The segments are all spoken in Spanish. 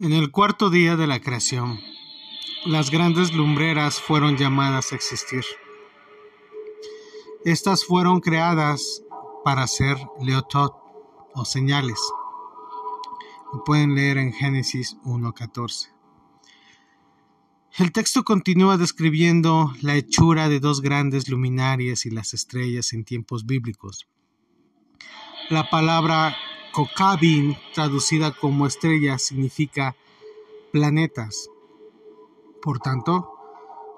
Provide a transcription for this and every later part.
En el cuarto día de la creación, las grandes lumbreras fueron llamadas a existir. Estas fueron creadas para ser leotot o señales. Pueden leer en Génesis 1.14. El texto continúa describiendo la hechura de dos grandes luminarias y las estrellas en tiempos bíblicos. La palabra Kokabin, traducida como estrella, significa planetas. Por tanto,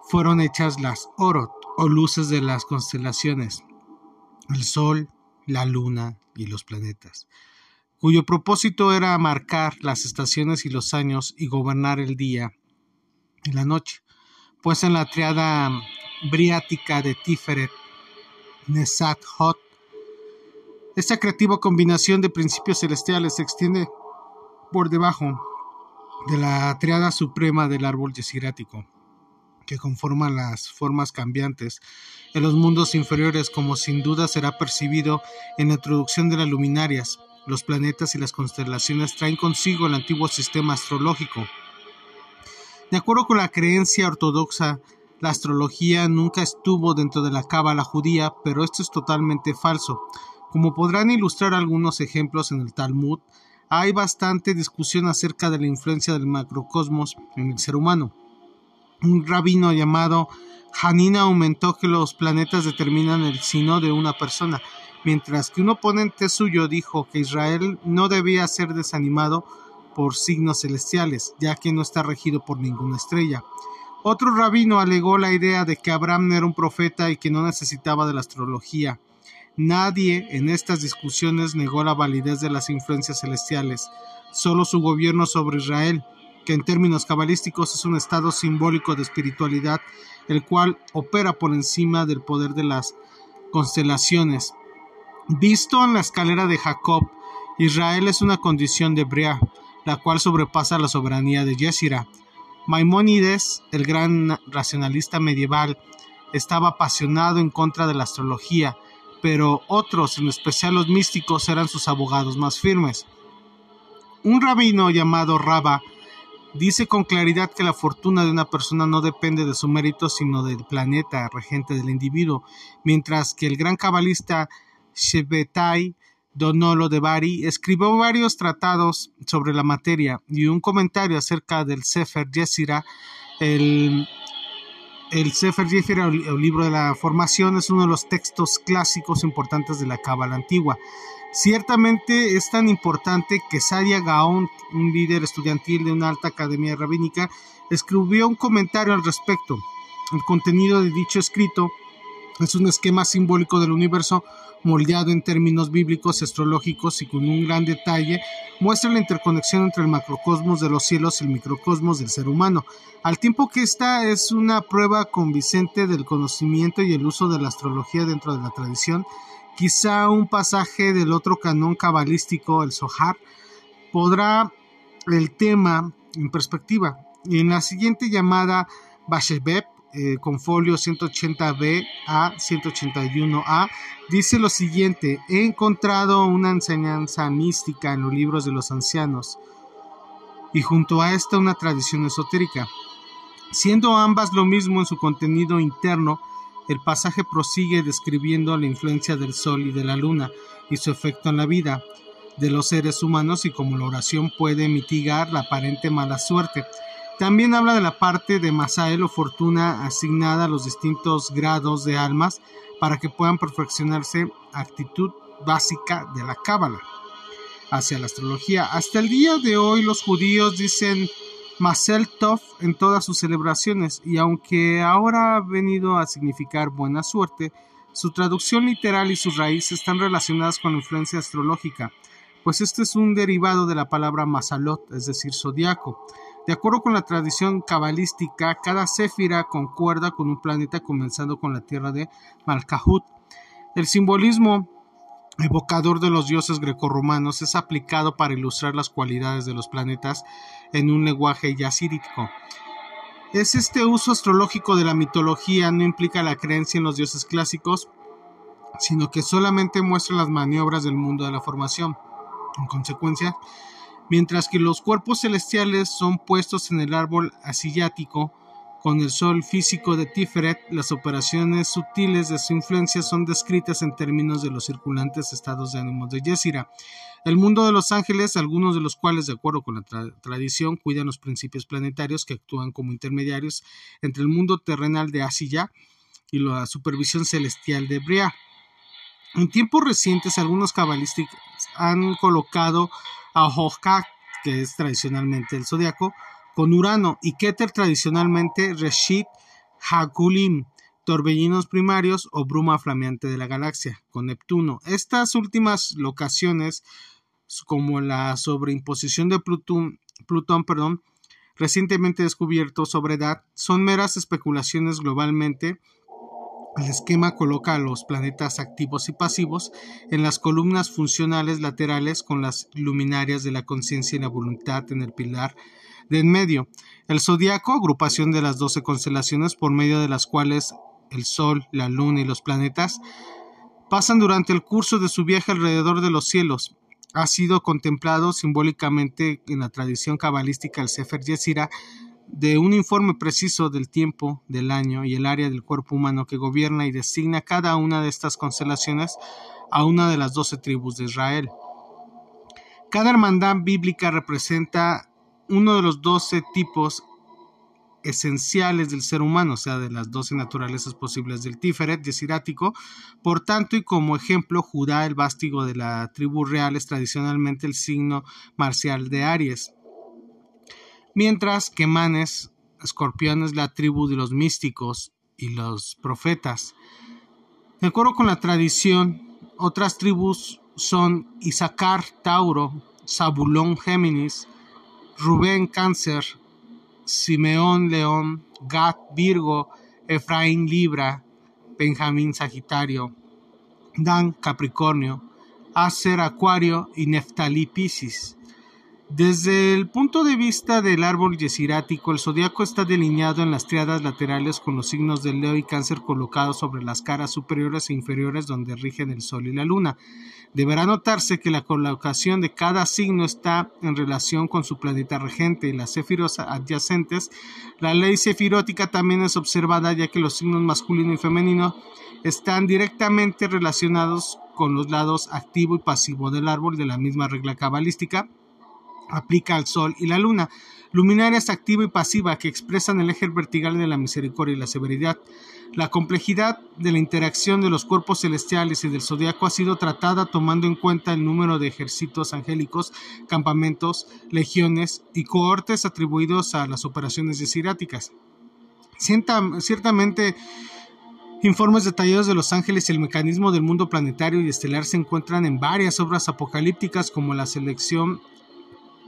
fueron hechas las Orot o luces de las constelaciones, el Sol, la Luna y los planetas, cuyo propósito era marcar las estaciones y los años y gobernar el día y la noche, pues en la triada briática de Tiferet, Nesat Hot, esta creativa combinación de principios celestiales se extiende por debajo de la triada suprema del árbol yesirático, que conforma las formas cambiantes en los mundos inferiores, como sin duda será percibido en la introducción de las luminarias. Los planetas y las constelaciones traen consigo el antiguo sistema astrológico. De acuerdo con la creencia ortodoxa, la astrología nunca estuvo dentro de la cábala judía, pero esto es totalmente falso. Como podrán ilustrar algunos ejemplos en el Talmud, hay bastante discusión acerca de la influencia del macrocosmos en el ser humano. Un rabino llamado Hanina aumentó que los planetas determinan el sino de una persona, mientras que un oponente suyo dijo que Israel no debía ser desanimado por signos celestiales, ya que no está regido por ninguna estrella. Otro rabino alegó la idea de que Abraham era un profeta y que no necesitaba de la astrología. Nadie en estas discusiones negó la validez de las influencias celestiales, solo su gobierno sobre Israel, que en términos cabalísticos es un estado simbólico de espiritualidad, el cual opera por encima del poder de las constelaciones. Visto en la escalera de Jacob, Israel es una condición de Brea, la cual sobrepasa la soberanía de Yesira. Maimónides, el gran racionalista medieval, estaba apasionado en contra de la astrología, pero otros, en especial los místicos, eran sus abogados más firmes. Un rabino llamado Raba dice con claridad que la fortuna de una persona no depende de su mérito, sino del planeta regente del individuo, mientras que el gran cabalista Shebetai Donolo de Bari escribió varios tratados sobre la materia y un comentario acerca del Sefer Yesira, el el Sefer Yefer, el libro de la formación, es uno de los textos clásicos importantes de la Cábala antigua. Ciertamente es tan importante que Sadia Gaon, un líder estudiantil de una alta academia rabínica, escribió un comentario al respecto. El contenido de dicho escrito es un esquema simbólico del universo moldeado en términos bíblicos, astrológicos y con un gran detalle, muestra la interconexión entre el macrocosmos de los cielos y el microcosmos del ser humano, al tiempo que esta es una prueba convincente del conocimiento y el uso de la astrología dentro de la tradición, quizá un pasaje del otro canon cabalístico, el Zohar, podrá el tema en perspectiva. En la siguiente llamada Bashebeb, eh, con folio 180B a 181A, dice lo siguiente, he encontrado una enseñanza mística en los libros de los ancianos y junto a esta una tradición esotérica. Siendo ambas lo mismo en su contenido interno, el pasaje prosigue describiendo la influencia del Sol y de la Luna y su efecto en la vida de los seres humanos y cómo la oración puede mitigar la aparente mala suerte también habla de la parte de Masael o fortuna asignada a los distintos grados de almas para que puedan perfeccionarse actitud básica de la cábala hacia la astrología. Hasta el día de hoy los judíos dicen Masel Tov en todas sus celebraciones y aunque ahora ha venido a significar buena suerte, su traducción literal y sus raíces están relacionadas con la influencia astrológica, pues este es un derivado de la palabra Masalot, es decir, zodiaco. De acuerdo con la tradición cabalística, cada céfira concuerda con un planeta comenzando con la tierra de Malkahut. El simbolismo evocador de los dioses grecorromanos es aplicado para ilustrar las cualidades de los planetas en un lenguaje yacírico. Es este uso astrológico de la mitología no implica la creencia en los dioses clásicos, sino que solamente muestra las maniobras del mundo de la formación. En consecuencia, mientras que los cuerpos celestiales son puestos en el árbol asillático, con el sol físico de Tiferet, las operaciones sutiles de su influencia son descritas en términos de los circulantes estados de ánimo de Yesira. El mundo de los ángeles, algunos de los cuales, de acuerdo con la tradición, cuidan los principios planetarios que actúan como intermediarios entre el mundo terrenal de Asilla y la supervisión celestial de Bria. En tiempos recientes, algunos cabalísticos han colocado a Hokak, que es tradicionalmente el zodiaco, con Urano y Keter tradicionalmente Reshit Hakulim, torbellinos primarios o bruma flameante de la galaxia, con Neptuno. Estas últimas locaciones, como la sobreimposición de Plutón, Plutón perdón, recientemente descubierto sobre edad, son meras especulaciones globalmente. El esquema coloca a los planetas activos y pasivos en las columnas funcionales laterales con las luminarias de la conciencia y la voluntad en el pilar de en medio. El zodiaco, agrupación de las doce constelaciones por medio de las cuales el Sol, la Luna y los planetas pasan durante el curso de su viaje alrededor de los cielos. Ha sido contemplado simbólicamente en la tradición cabalística el Sefer Yesira de un informe preciso del tiempo, del año y el área del cuerpo humano que gobierna y designa cada una de estas constelaciones a una de las doce tribus de Israel. Cada hermandad bíblica representa uno de los doce tipos esenciales del ser humano, o sea, de las doce naturalezas posibles del Tiferet, desirático. Por tanto, y como ejemplo, Judá, el vástigo de la tribu real, es tradicionalmente el signo marcial de Aries. Mientras que Manes, escorpión, es la tribu de los místicos y los profetas. De acuerdo con la tradición, otras tribus son Isaacar, Tauro, Zabulón, Géminis, Rubén Cáncer, Simeón León, Gad Virgo, Efraín Libra, Benjamín Sagitario, Dan Capricornio, Acer Acuario y Neftalí Piscis. Desde el punto de vista del árbol yesirático, el zodiaco está delineado en las triadas laterales con los signos de Leo y Cáncer colocados sobre las caras superiores e inferiores donde rigen el Sol y la Luna. Deberá notarse que la colocación de cada signo está en relación con su planeta regente y las cefiros adyacentes. La ley cefirótica también es observada ya que los signos masculino y femenino están directamente relacionados con los lados activo y pasivo del árbol de la misma regla cabalística aplica al Sol y la Luna, luminarias activa y pasiva que expresan el eje vertical de la misericordia y la severidad. La complejidad de la interacción de los cuerpos celestiales y del zodiaco ha sido tratada tomando en cuenta el número de ejércitos angélicos, campamentos, legiones y cohortes atribuidos a las operaciones desiráticas. ciertamente, Informes detallados de los ángeles y el mecanismo del mundo planetario y estelar se encuentran en varias obras apocalípticas como la selección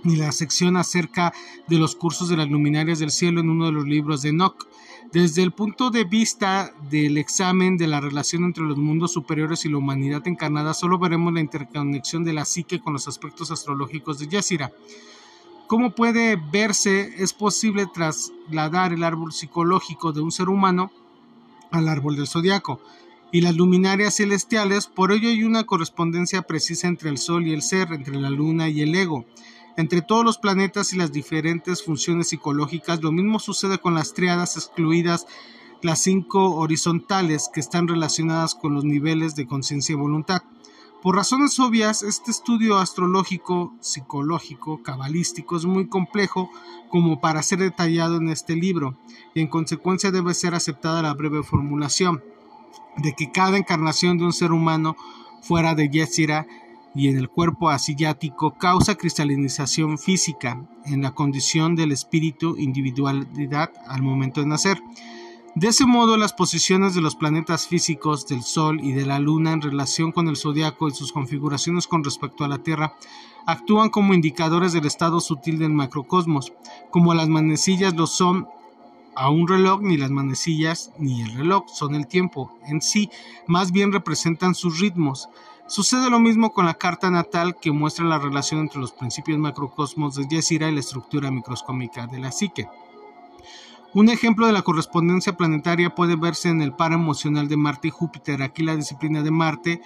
y la sección acerca de los cursos de las luminarias del cielo en uno de los libros de Enoch. Desde el punto de vista del examen de la relación entre los mundos superiores y la humanidad encarnada, solo veremos la interconexión de la psique con los aspectos astrológicos de Yesira. ¿Cómo puede verse? Es posible trasladar el árbol psicológico de un ser humano al árbol del zodiaco y las luminarias celestiales, por ello hay una correspondencia precisa entre el Sol y el ser, entre la Luna y el ego. Entre todos los planetas y las diferentes funciones psicológicas, lo mismo sucede con las triadas excluidas las cinco horizontales que están relacionadas con los niveles de conciencia y voluntad. Por razones obvias, este estudio astrológico, psicológico, cabalístico es muy complejo como para ser detallado en este libro, y en consecuencia debe ser aceptada la breve formulación de que cada encarnación de un ser humano fuera de y en el cuerpo asiático causa cristalización física en la condición del espíritu individualidad al momento de nacer. De ese modo, las posiciones de los planetas físicos del Sol y de la Luna en relación con el zodiaco y sus configuraciones con respecto a la Tierra actúan como indicadores del estado sutil del macrocosmos, como las manecillas lo son a un reloj, ni las manecillas ni el reloj son el tiempo en sí, más bien representan sus ritmos. Sucede lo mismo con la carta natal que muestra la relación entre los principios macrocosmos de Yesira y la estructura microscómica de la psique. Un ejemplo de la correspondencia planetaria puede verse en el par emocional de Marte y Júpiter. Aquí la disciplina de Marte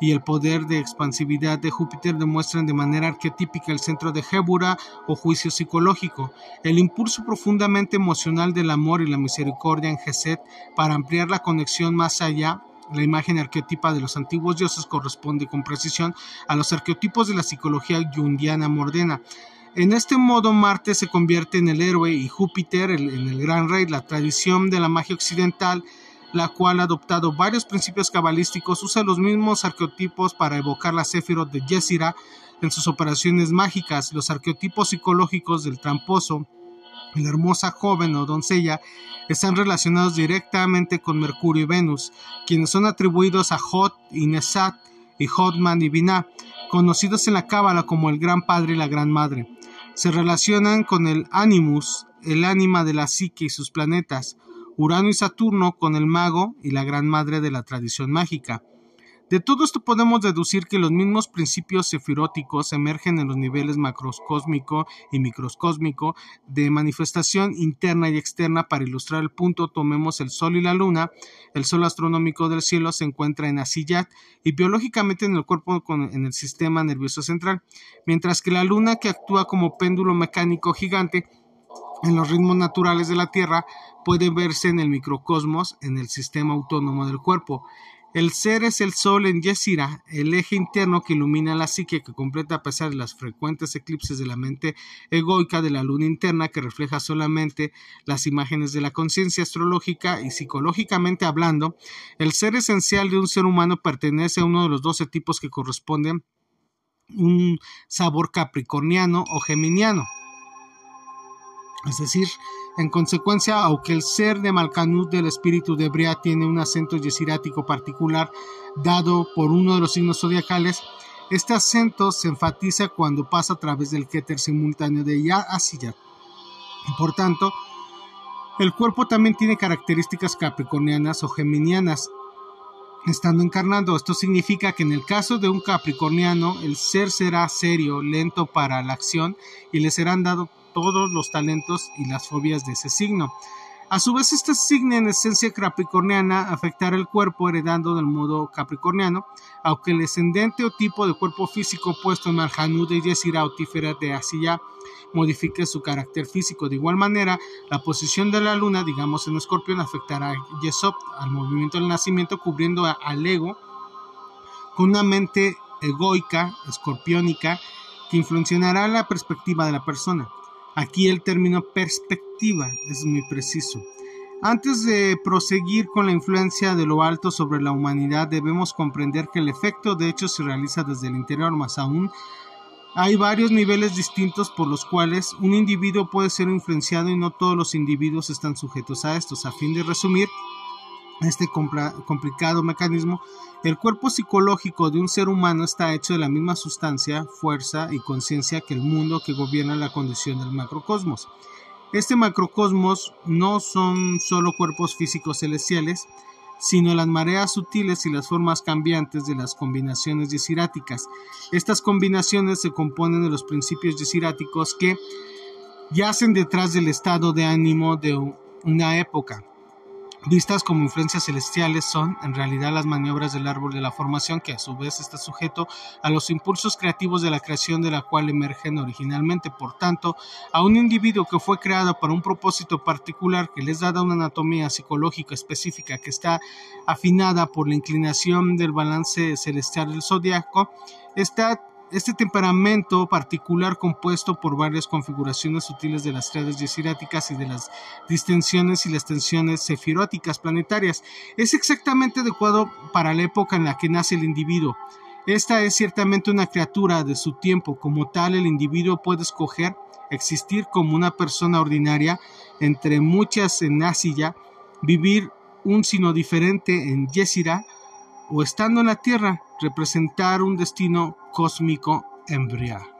y el poder de expansividad de Júpiter demuestran de manera arquetípica el centro de Gébura o juicio psicológico, el impulso profundamente emocional del amor y la misericordia en Geset para ampliar la conexión más allá la imagen arqueotipa de los antiguos dioses corresponde con precisión a los arqueotipos de la psicología junguiana mordena. En este modo Marte se convierte en el héroe y Júpiter en el gran rey. La tradición de la magia occidental, la cual ha adoptado varios principios cabalísticos, usa los mismos arqueotipos para evocar la Sefirot de Yesira en sus operaciones mágicas. Los arqueotipos psicológicos del tramposo, la hermosa joven o doncella están relacionados directamente con Mercurio y Venus, quienes son atribuidos a Hot y Nesat y Hotman y Binah, conocidos en la Cábala como el Gran Padre y la Gran Madre. Se relacionan con el Animus, el ánima de la psique y sus planetas, Urano y Saturno con el mago y la Gran Madre de la tradición mágica. De todo esto podemos deducir que los mismos principios sefiróticos emergen en los niveles macroscósmico y microscósmico de manifestación interna y externa. Para ilustrar el punto, tomemos el Sol y la Luna. El Sol astronómico del cielo se encuentra en Asiyat y biológicamente en el cuerpo en el sistema nervioso central, mientras que la Luna, que actúa como péndulo mecánico gigante, en los ritmos naturales de la Tierra puede verse en el microcosmos, en el sistema autónomo del cuerpo. El ser es el sol en Yesira, el eje interno que ilumina la psique que completa a pesar de las frecuentes eclipses de la mente egoica de la luna interna que refleja solamente las imágenes de la conciencia astrológica y psicológicamente hablando, el ser esencial de un ser humano pertenece a uno de los doce tipos que corresponden un sabor capricorniano o geminiano. Es decir, en consecuencia, aunque el ser de Malcanut del espíritu de Brea tiene un acento yesirático particular dado por uno de los signos zodiacales, este acento se enfatiza cuando pasa a través del Keter simultáneo de Ya hacia Por tanto, el cuerpo también tiene características capricornianas o geminianas, estando encarnando. Esto significa que en el caso de un capricorniano, el ser será serio, lento para la acción y le serán dados todos los talentos y las fobias de ese signo. A su vez, este signo en esencia capricorniana afectará el cuerpo heredando del modo capricorniano, aunque el descendente o tipo de cuerpo físico puesto en Marjanud de Yesira o Tífera de Asiya modifique su carácter físico. De igual manera, la posición de la luna, digamos en Escorpión, afectará a Yesop, al movimiento del nacimiento, cubriendo al ego con una mente egoica, escorpiónica, que influenciará la perspectiva de la persona. Aquí el término perspectiva es muy preciso. Antes de proseguir con la influencia de lo alto sobre la humanidad, debemos comprender que el efecto de hecho se realiza desde el interior, más aún hay varios niveles distintos por los cuales un individuo puede ser influenciado y no todos los individuos están sujetos a estos. A fin de resumir, este complicado mecanismo, el cuerpo psicológico de un ser humano está hecho de la misma sustancia, fuerza y conciencia que el mundo que gobierna la condición del macrocosmos. Este macrocosmos no son solo cuerpos físicos celestiales, sino las mareas sutiles y las formas cambiantes de las combinaciones yesiráticas. Estas combinaciones se componen de los principios yesiráticos que yacen detrás del estado de ánimo de una época. Vistas como influencias celestiales son, en realidad, las maniobras del árbol de la formación que a su vez está sujeto a los impulsos creativos de la creación de la cual emergen originalmente. Por tanto, a un individuo que fue creado para un propósito particular que les da una anatomía psicológica específica que está afinada por la inclinación del balance celestial del zodiaco, está este temperamento particular compuesto por varias configuraciones sutiles de las redes yesiráticas y de las distensiones y las tensiones sefiróticas planetarias es exactamente adecuado para la época en la que nace el individuo. Esta es ciertamente una criatura de su tiempo, como tal el individuo puede escoger existir como una persona ordinaria entre muchas en Asilla, vivir un sino diferente en Yesira, o estando en la Tierra, representar un destino cósmico embriago.